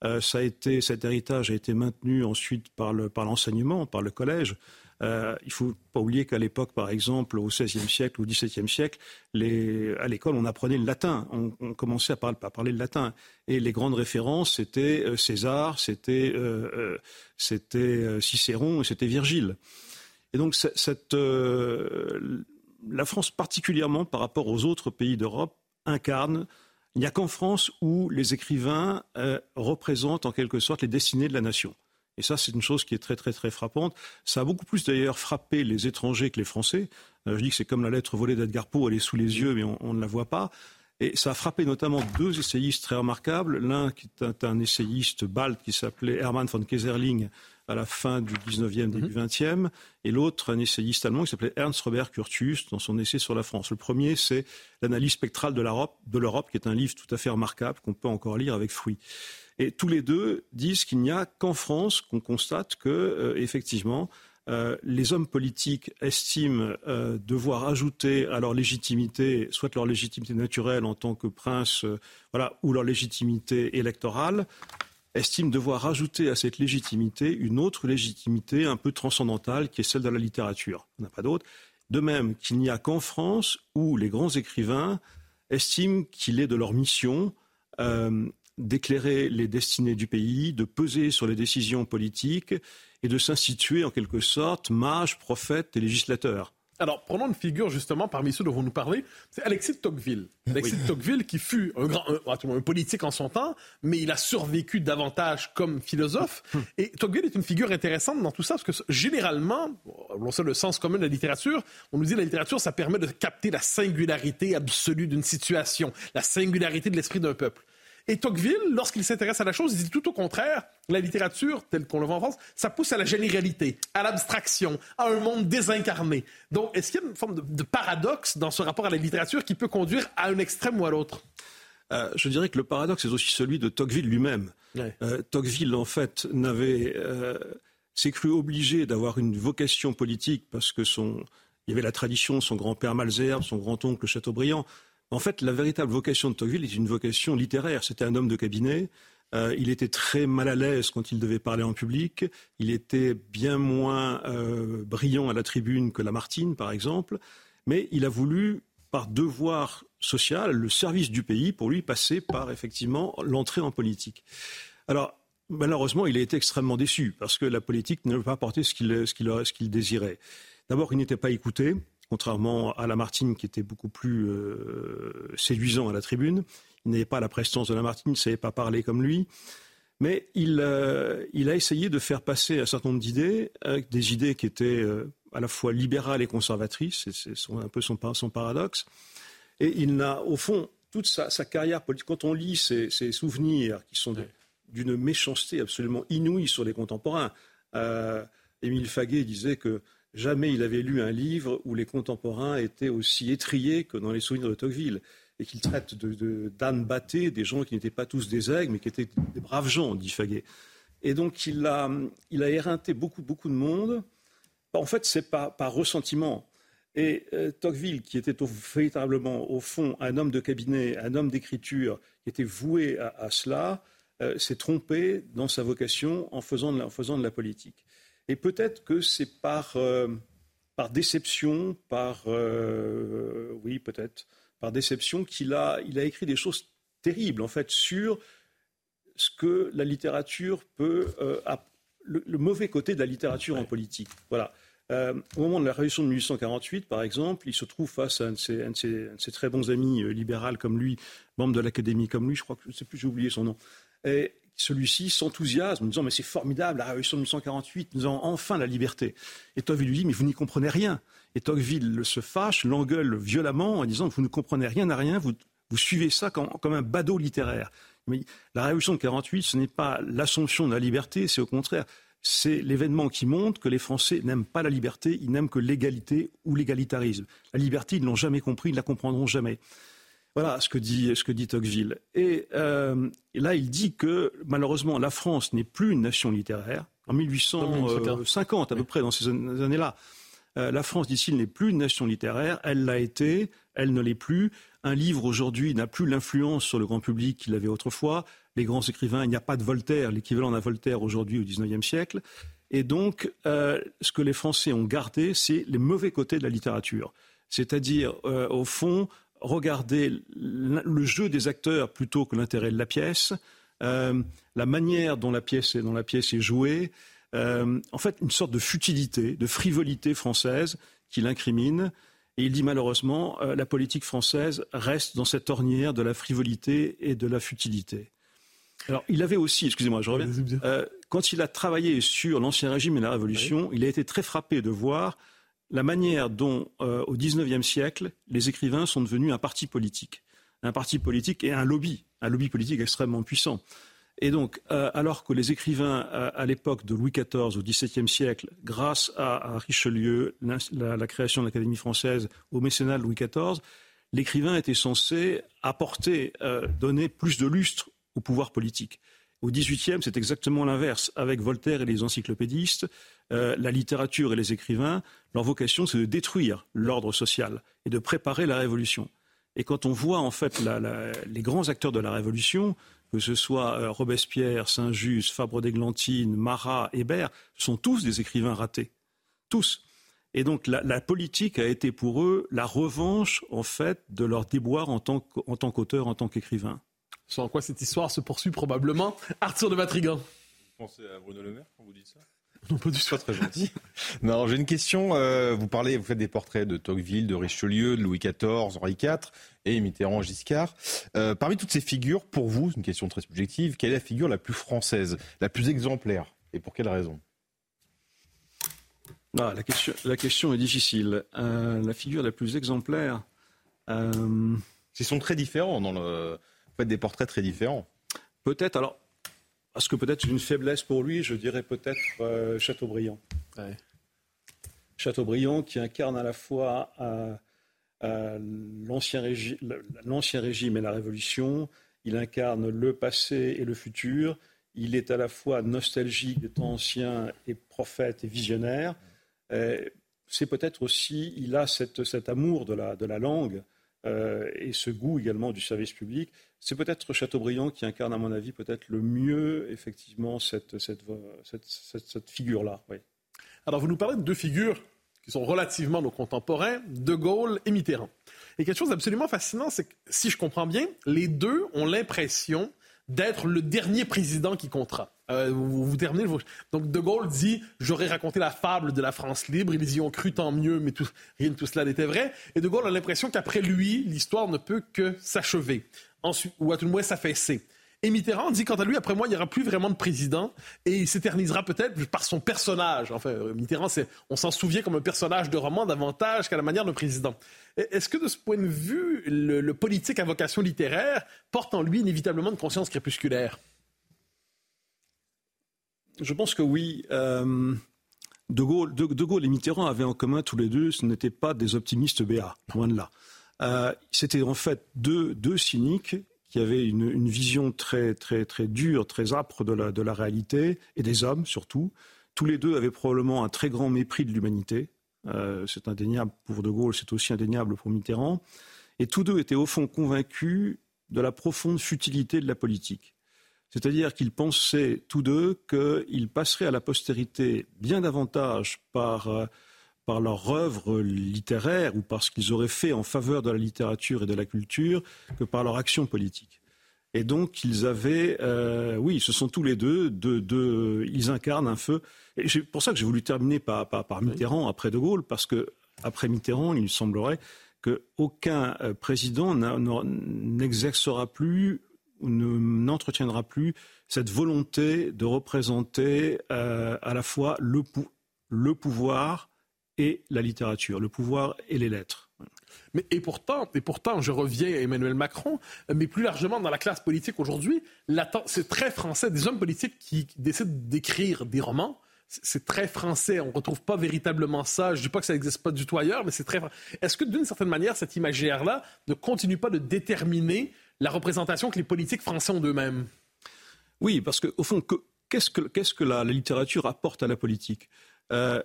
Euh, ça a été, cet héritage a été maintenu ensuite par l'enseignement, par, par le collège. Euh, il ne faut pas oublier qu'à l'époque, par exemple, au XVIe siècle ou XVIIe siècle, à l'école, on apprenait le latin. On, commençait à parler, le latin. Et les grandes références, c'était euh, César, c'était Cicéron et c'était Virgile. Et donc, la France, particulièrement par rapport aux autres pays d'Europe, incarne il n'y a qu'en France où les écrivains représentent en quelque sorte les destinées de la nation. Et ça, c'est une chose qui est très, très, très frappante. Ça a beaucoup plus d'ailleurs frappé les étrangers que les Français. Euh, je dis que c'est comme la lettre volée d'Edgar Poe, elle est sous les yeux, mais on, ne la voit pas. Et ça a frappé notamment deux essayistes très remarquables. L'un qui est un, essayiste balte qui s'appelait Hermann von Kaiserling à la fin du 19e, début 20e, mhm. et l'autre, un essayiste allemand qui s'appelait Ernst Robert Curtius dans son essai sur la France. Le premier, c'est l'analyse spectrale de l'Europe, qui est un livre tout à fait remarquable qu'on peut encore lire avec fruit. Et tous les deux disent qu'il n'y a qu'en France qu'on constate que, euh, effectivement, euh, les hommes politiques estiment euh, devoir ajouter à leur légitimité, soit leur légitimité naturelle en tant que prince, voilà, ou leur légitimité électorale, estiment devoir ajouter à cette légitimité une autre légitimité un peu transcendantale qui est celle de la littérature. On n'a pas d'autre. De même qu'il n'y a qu'en France où les grands écrivains estiment qu'il est de leur mission d'éclairer les destinées du pays, de peser sur les décisions politiques et de s'instituer en quelque sorte mage, prophète et législateur. Alors, prenons une figure justement parmi ceux dont vous nous parlez, c'est Alexis de Tocqueville. Alexis de Tocqueville qui fut un, grand, un, politique en son temps, mais il a survécu davantage comme philosophe. Et Tocqueville est une figure intéressante dans tout ça, parce que généralement, on sait le sens commun de la littérature, on nous dit que la littérature, ça permet de capter la singularité absolue d'une situation, la singularité de l'esprit d'un peuple. Et Tocqueville, lorsqu'il s'intéresse à la chose, il dit tout au contraire, la littérature, telle qu'on le voit en France, ça pousse à la généralité, à l'abstraction, à un monde désincarné. Donc, est-ce qu'il y a une forme de, paradoxe dans ce rapport à la littérature qui peut conduire à un extrême ou à l'autre? Euh, je dirais que le paradoxe est aussi celui de Tocqueville lui-même. Euh, Tocqueville, en fait, n'avait, euh, s'est cru obligé d'avoir une vocation politique parce que son, il y avait la tradition, son grand-père Malzerbe, son grand-oncle Chateaubriand en fait, la véritable vocation de Tocqueville est une vocation littéraire. C'était un homme de cabinet. Euh, il était très mal à l'aise quand il devait parler en public. Il était bien moins euh, brillant à la tribune que Lamartine, par exemple. Mais il a voulu, par devoir social, le service du pays, pour lui passer par effectivement l'entrée en politique. Alors, malheureusement, il a été extrêmement déçu parce que la politique ne lui a pas apporté ce qu'il désirait. D'abord, il n'était pas écouté contrairement à Lamartine qui était beaucoup plus euh, séduisant à la tribune. Il n'avait pas la prestance de Lamartine, il ne savait pas parler comme lui. Mais il, euh, il, a essayé de faire passer un certain nombre d'idées, des idées qui étaient euh, à la fois libérales et conservatrices, c'est un peu son, paradoxe. Et il n'a, au fond, toute sa, carrière politique, quand on lit ses, souvenirs qui sont d'une méchanceté absolument inouïe sur les contemporains, Émile Faguet disait que Jamais il avait lu un livre où les contemporains étaient aussi étriés que dans les souvenirs de Tocqueville et qu'il traite d'ânes de, battés, des gens qui n'étaient pas tous des aigles, mais qui étaient des braves gens, dit Faguet. Et donc il a, éreinté beaucoup, de monde. En fait, c'est par, par ressentiment. Et euh, Tocqueville, qui était véritablement, au fond, un homme de cabinet, un homme d'écriture, qui était voué à, cela, euh, s'est trompé dans sa vocation en faisant de la politique. Et peut-être que c'est par, euh, par déception, par oui peut-être par déception qu'il a, il a écrit des choses terribles en fait sur ce que la littérature peut, le, le, mauvais côté de la littérature en politique. Voilà. Euh, au moment de la révolution de 1848, par exemple, il se trouve face à un de ses, très bons amis euh, libéraux comme lui, membre de l'Académie comme lui, je crois que je ne sais plus, j'ai oublié son nom. Et celui-ci s'enthousiasme en disant Mais c'est formidable, la révolution de 1848, nous avons enfin la liberté. Et Tocqueville lui dit Mais vous n'y comprenez rien. Et Tocqueville se fâche, l'engueule violemment en disant Vous ne comprenez rien à rien, vous, suivez ça comme, comme un badaud littéraire. Mais la révolution de 48, ce n'est pas l'assomption de la liberté, c'est au contraire c'est l'événement qui montre que les Français n'aiment pas la liberté, ils n'aiment que l'égalité ou l'égalitarisme. La liberté, ils ne l'ont jamais compris, ils ne la comprendront jamais. Voilà ce que dit, ce que dit Tocqueville. Et, euh, là, il dit que malheureusement, la France n'est plus une nation littéraire. En 1850, à peu près, dans ces années-là, euh, la France, dit-il, n'est plus une nation littéraire. Elle l'a été, elle ne l'est plus. Un livre aujourd'hui n'a plus l'influence sur le grand public qu'il avait autrefois les grands écrivains. Il n'y a pas de Voltaire, l'équivalent d'un Voltaire aujourd'hui au XIXe siècle. Et donc, euh, ce que les Français ont gardé, c'est les mauvais côtés de la littérature. C'est-à-dire, euh, au fond, regarder le jeu des acteurs plutôt que l'intérêt de la pièce, euh, la manière dont la pièce est, dont la pièce est jouée, en fait, une sorte de futilité, de frivolité française qui l'incrimine. Et il dit malheureusement, la politique française reste dans cette ornière de la frivolité et de la futilité. Alors, il avait aussi, excusez-moi, je reviens. Euh, quand il a travaillé sur l'Ancien Régime et la Révolution, il a été très frappé de voir la manière dont, euh, au XIXe siècle, les écrivains sont devenus un parti politique. Un parti politique et un lobby, un lobby politique extrêmement puissant. Et donc, euh, alors que les écrivains, à l'époque de Louis XIV, au XVIIe siècle, grâce à, Richelieu, la, création de l'Académie française, au mécénat de Louis XIV, l'écrivain était censé apporter, donner plus de lustre au pouvoir politique. Au XVIIIe, c'est exactement l'inverse. Avec Voltaire et les encyclopédistes, euh, la littérature et les écrivains, leur vocation, c'est de détruire l'ordre social et de préparer la révolution. Et quand on voit en fait les grands acteurs de la révolution, que ce soit euh, Robespierre, Saint-Just, Fabre d'Églantine, Marat, Hébert, sont tous des écrivains ratés. Tous. Et donc la, politique a été pour eux la revanche en fait de leur déboire en tant qu'auteur, en tant qu'écrivain. Sur quoi cette histoire se poursuit probablement. Arthur de Matrigan. Vous pensez à Bruno Le Maire quand vous dites ça? Non, pas du tout. très gentil. non, j'ai une question. Euh, vous parlez, vous faites des portraits de Tocqueville, de Richelieu, de Louis XIV, Henri IV et Mitterrand, Giscard. Euh, parmi toutes ces figures, pour vous, c'est une question très subjective, quelle est la figure la plus française, la plus exemplaire Et pour quelle raison? Ah, la, question, la question est difficile. Euh, la figure la plus exemplaire. Ils sont très différents dans le des portraits très différents. Peut-être, alors, parce que peut-être une faiblesse pour lui, je dirais peut-être euh, Chateaubriand. Chateaubriand qui incarne à la fois euh, euh, l'ancien régime et la Révolution, il incarne le passé et le futur, il est à la fois nostalgique des temps anciens et prophète et visionnaire. C'est peut-être aussi, il a cette, cet amour de la, de la langue et ce goût également du service public c'est peut-être Chateaubriand qui incarne, à mon avis, peut-être le mieux, effectivement, cette, figure-là. Alors, vous nous parlez de deux figures qui sont relativement nos contemporains, De Gaulle et Mitterrand. Et quelque chose d'absolument fascinant, c'est que, si je comprends bien, les deux ont l'impression d'être le dernier président qui comptera. Euh, vous, terminez. Donc De Gaulle dit j'aurais raconté la fable de la France libre. Ils y ont cru tant mieux, mais rien de tout cela n'était vrai. Et De Gaulle a l'impression qu'après lui, l'histoire ne peut que s'achever ou à tout le moins s'affaisser. Et Mitterrand dit, quant à lui, après moi, il n'y aura plus vraiment de président et il s'éternisera peut-être par son personnage. Enfin, euh, Mitterrand, on s'en souvient comme un personnage de roman davantage qu'à la manière de président. Est-ce que de ce point de vue, le, politique à vocation littéraire porte en lui inévitablement une conscience crépusculaire? Je pense que oui. Euh, de, Gaulle, et Mitterrand avaient en commun tous les deux, ce n'étaient pas des optimistes béats, loin de là. Euh, c'était en fait deux cyniques qui avaient une, vision très, très, très dure, très âpre de la, de la réalité, et des hommes surtout. Tous les deux avaient probablement un très grand mépris de l'humanité, c'est indéniable pour De Gaulle, c'est aussi indéniable pour Mitterrand. Et tous deux étaient au fond convaincus de la profonde futilité de la politique. C'est-à-dire qu'ils pensaient tous deux qu'ils passeraient à la postérité bien davantage par, euh, par leur œuvre littéraire ou par ce qu'ils auraient fait en faveur de la littérature et de la culture que par leur action politique. Et donc ils avaient, euh, oui, ce sont tous les deux, de, ils incarnent un feu. Et c'est pour ça que j'ai voulu terminer par, par, Mitterrand après De Gaulle, parce que après Mitterrand, il semblerait qu'aucun euh, président n'exercera plus n'entretiendra plus cette volonté de représenter euh, à la fois le, le, pouvoir et la littérature, le pouvoir et les lettres. Mais, et, pourtant, et pourtant, je reviens à Emmanuel Macron, mais plus largement dans la classe politique aujourd'hui, c'est très français, des hommes politiques qui décident d'écrire des romans, c'est très français. On ne retrouve pas véritablement ça. Je ne dis pas que ça n'existe pas du tout ailleurs, mais c'est très. Est-ce que d'une certaine manière, cet imaginaire-là ne continue pas de déterminer la représentation que les politiques français ont d'eux-mêmes? Oui, parce qu'au fond, qu'est-ce que, la, littérature apporte à la politique? Euh,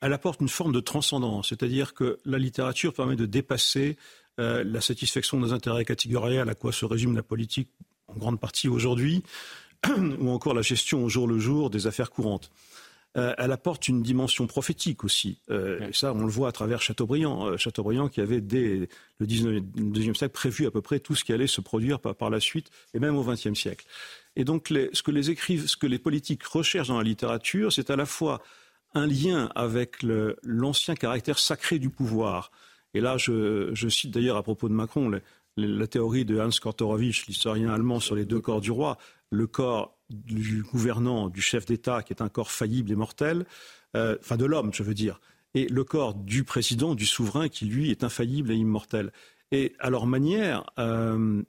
Elle apporte une forme de transcendance, c'est-à-dire que la littérature permet de dépasser euh, la satisfaction des intérêts catégoriels à quoi se résume la politique en grande partie aujourd'hui, ou encore la gestion au jour le jour des affaires courantes. Euh, elle apporte une dimension prophétique aussi. Euh, et ça, on le voit à travers Chateaubriand. Chateaubriand qui avait, dès le 19e siècle, prévu à peu près tout ce qui allait se produire par, la suite, et même au XXe siècle. Et donc, ce, que les ce que les politiques recherchent dans la littérature, c'est à la fois un lien avec l'ancien caractère sacré du pouvoir. Et là, je, cite d'ailleurs à propos de Macron la théorie de Hans Kortorowicz, l'historien allemand, sur les deux corps du roi. Le corps du gouvernant, du chef d'État, qui est un corps faillible et mortel, euh, enfin de l'homme, je veux dire, et le corps du président, du souverain, qui lui est infaillible et immortel. Et à leur manière, euh,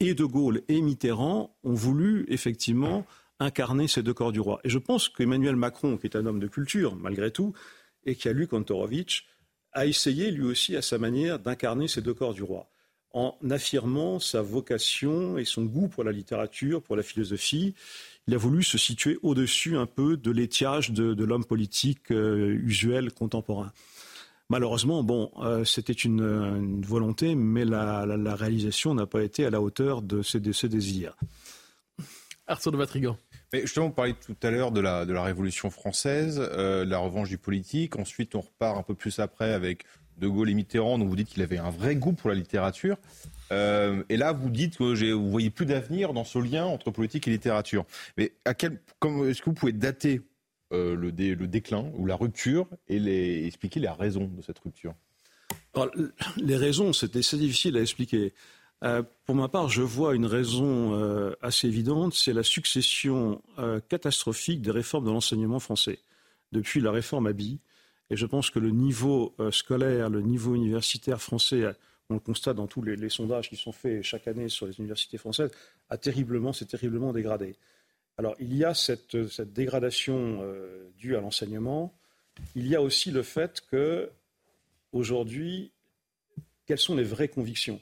et De Gaulle et Mitterrand ont voulu effectivement incarner ces deux corps du roi. Et je pense qu'Emmanuel Macron, qui est un homme de culture, malgré tout, et qui a lu Kantorowicz, a essayé lui aussi à sa manière d'incarner ces deux corps du roi en affirmant sa vocation et son goût pour la littérature, pour la philosophie. Il a voulu se situer au-dessus un peu de l'étiage de, l'homme politique euh, usuel contemporain. Malheureusement, bon, euh, c'était une, volonté, mais la, réalisation n'a pas été à la hauteur de ce, désir. Arthur de Vatrigan. Mais justement, on parlait tout à l'heure de la, de la Révolution française, euh, la revanche du politique. Ensuite, on repart un peu plus après avec de Gaulle et Mitterrand, donc vous dites qu'il avait un vrai goût pour la littérature. Euh, et là, vous dites que vous voyez plus d'avenir dans ce lien entre politique et littérature. Mais à quel, est-ce que vous pouvez dater euh, le, le, déclin ou la rupture et expliquer les raisons de cette rupture? Les raisons, c'est difficile à expliquer. Euh, pour ma part, je vois une raison assez évidente, c'est la succession catastrophique des réformes de l'enseignement français. Depuis la réforme Abi, et je pense que le niveau euh, scolaire, le niveau universitaire français, euh, on le constate dans tous les, sondages qui sont faits chaque année sur les universités françaises, a terriblement, s'est terriblement dégradé. Alors il y a cette, dégradation euh, due à l'enseignement. Il y a aussi le fait que aujourd'hui, quelles sont les vraies convictions?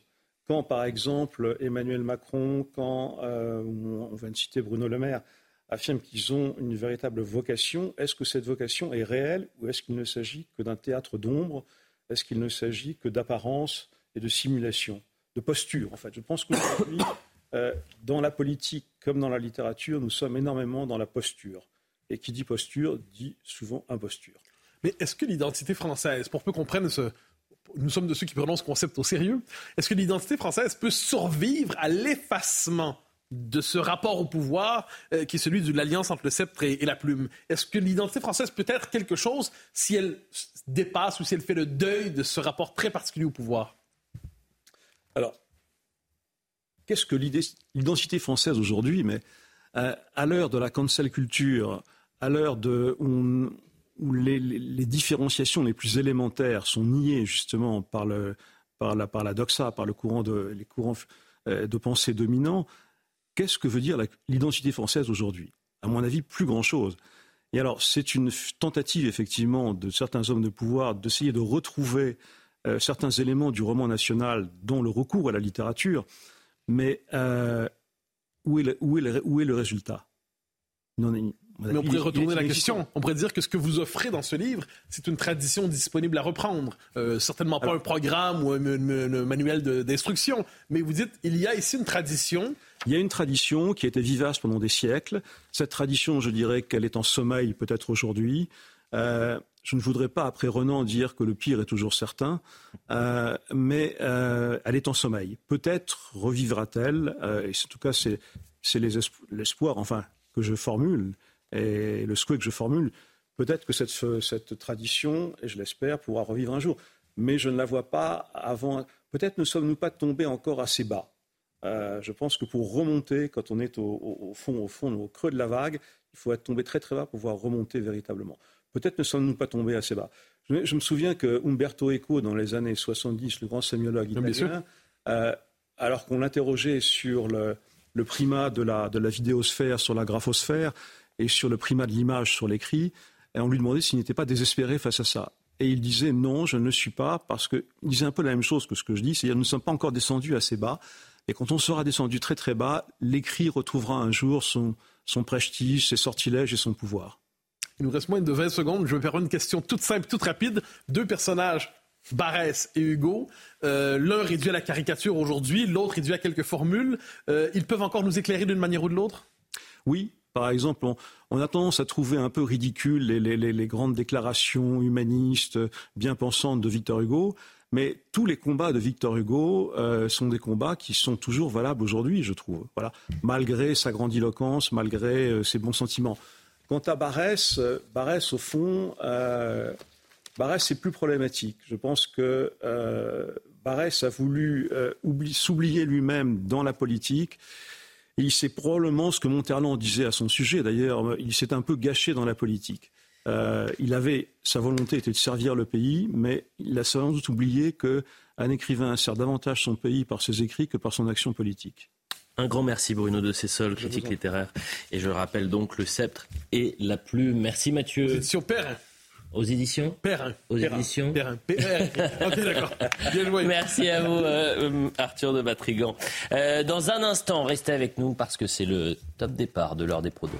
Quand, par exemple, Emmanuel Macron, quand on vient de citer Bruno Le Maire, affirment qu'ils ont une véritable vocation. Est-ce que cette vocation est réelle ou est-ce qu'il ne s'agit que d'un théâtre d'ombre? Est-ce qu'il ne s'agit que d'apparence et de simulation, de posture en fait? Je pense qu'aujourd'hui, euh, dans la politique comme dans la littérature, nous sommes énormément dans la posture. Et qui dit posture dit souvent imposture. Mais est-ce que l'identité française, pour peu qu'on prenne ce, nous sommes de ceux qui prennent ce concept au sérieux. Est-ce que l'identité française peut survivre à l'effacement de ce rapport au pouvoir euh, qui est celui de l'alliance entre le sceptre et, la plume? Est-ce que l'identité française peut être quelque chose si elle dépasse ou si elle fait le deuil de ce rapport très particulier au pouvoir? Alors, qu'est-ce que l'identité française aujourd'hui Mais euh, à l'heure de la cancel culture, à l'heure où, les, différenciations les plus élémentaires sont niées justement par, le, la, par la doxa, par le courant de, les courants euh, de pensée dominants, Qu'est-ce que veut dire l'identité française aujourd'hui? À mon avis, plus grand-chose. Et alors, c'est une tentative, effectivement, de certains hommes de pouvoir d'essayer de retrouver euh, certains éléments du roman national, dont le recours à la littérature. Mais euh, où, est le, où, est le, résultat? Non, Mais on pourrait retourner la question. On pourrait dire que ce que vous offrez dans ce livre, c'est une tradition disponible à reprendre. Euh, certainement pas un programme ou un, manuel d'instruction, mais vous dites il y a ici une tradition. Il y a une tradition qui a été vivace pendant des siècles. Cette tradition, je dirais qu'elle est en sommeil peut-être aujourd'hui. Euh, je ne voudrais pas, après Renan, dire que le pire est toujours certain, euh, mais elle est en sommeil. Peut-être revivra-t-elle, et en tout cas, c'est l'espoir, enfin, que je formule et le souhait que je formule, peut-être que cette, cette tradition, et je l'espère, pourra revivre un jour. Mais je ne la vois pas avant. Peut-être ne sommes-nous pas tombés encore assez bas. Euh, je pense que pour remonter, quand on est au, fond, au fond, au creux de la vague, il faut être tombé très très bas pour pouvoir remonter véritablement. Peut-être ne sommes-nous pas tombés assez bas. Je, me souviens que Umberto Eco, dans les années 70, le grand sémiologue italien, euh, alors qu'on l'interrogeait sur le, le primat de la, de la vidéosphère sur la graphosphère, et sur le primat de l'image sur l'écrit. Et on lui demandait s'il n'était pas désespéré face à ça. Et il disait non, je ne le suis pas, parce qu'il disait un peu la même chose que ce que je dis, c'est-à-dire nous ne sommes pas encore descendus assez bas. Et quand on sera descendu très très bas, l'écrit retrouvera un jour son, son prestige, ses sortilèges et son pouvoir. Il nous reste moins de 20 secondes. Je vais faire une question toute simple, toute rapide. Deux personnages, Barès et Hugo. Euh, l'un réduit à la caricature aujourd'hui, l'autre réduit à quelques formules. Euh, ils peuvent encore nous éclairer d'une manière ou de l'autre? Oui, par exemple, on, a tendance à trouver un peu ridicule les, grandes déclarations humanistes, bien pensantes de Victor Hugo. Mais tous les combats de Victor Hugo euh, sont des combats qui sont toujours valables aujourd'hui, je trouve. Voilà, malgré sa grandiloquence, malgré euh, ses bons sentiments. Quant à Barès, euh, Barès au fond, Barès c'est plus problématique. Je pense que Barès a voulu s'oublier lui-même dans la politique il sait probablement ce que Monterland disait à son sujet. D'ailleurs, il s'est un peu gâché dans la politique. Euh, il avait sa volonté était de servir le pays, mais il a sans doute oublié qu'un écrivain sert davantage son pays par ses écrits que par son action politique. Un grand merci Bruno de Cessol, critique littéraire. Et je rappelle donc le sceptre et la plume. Merci Mathieu. Sur Père. Aux éditions Perrin. Aux Perrin, éditions Perrin. Perrin. ok, d'accord. Bien joué. Merci à vous, euh, euh, Arthur de Batrigan. Euh, dans un instant, restez avec nous parce que c'est le top départ de l'heure des prodos.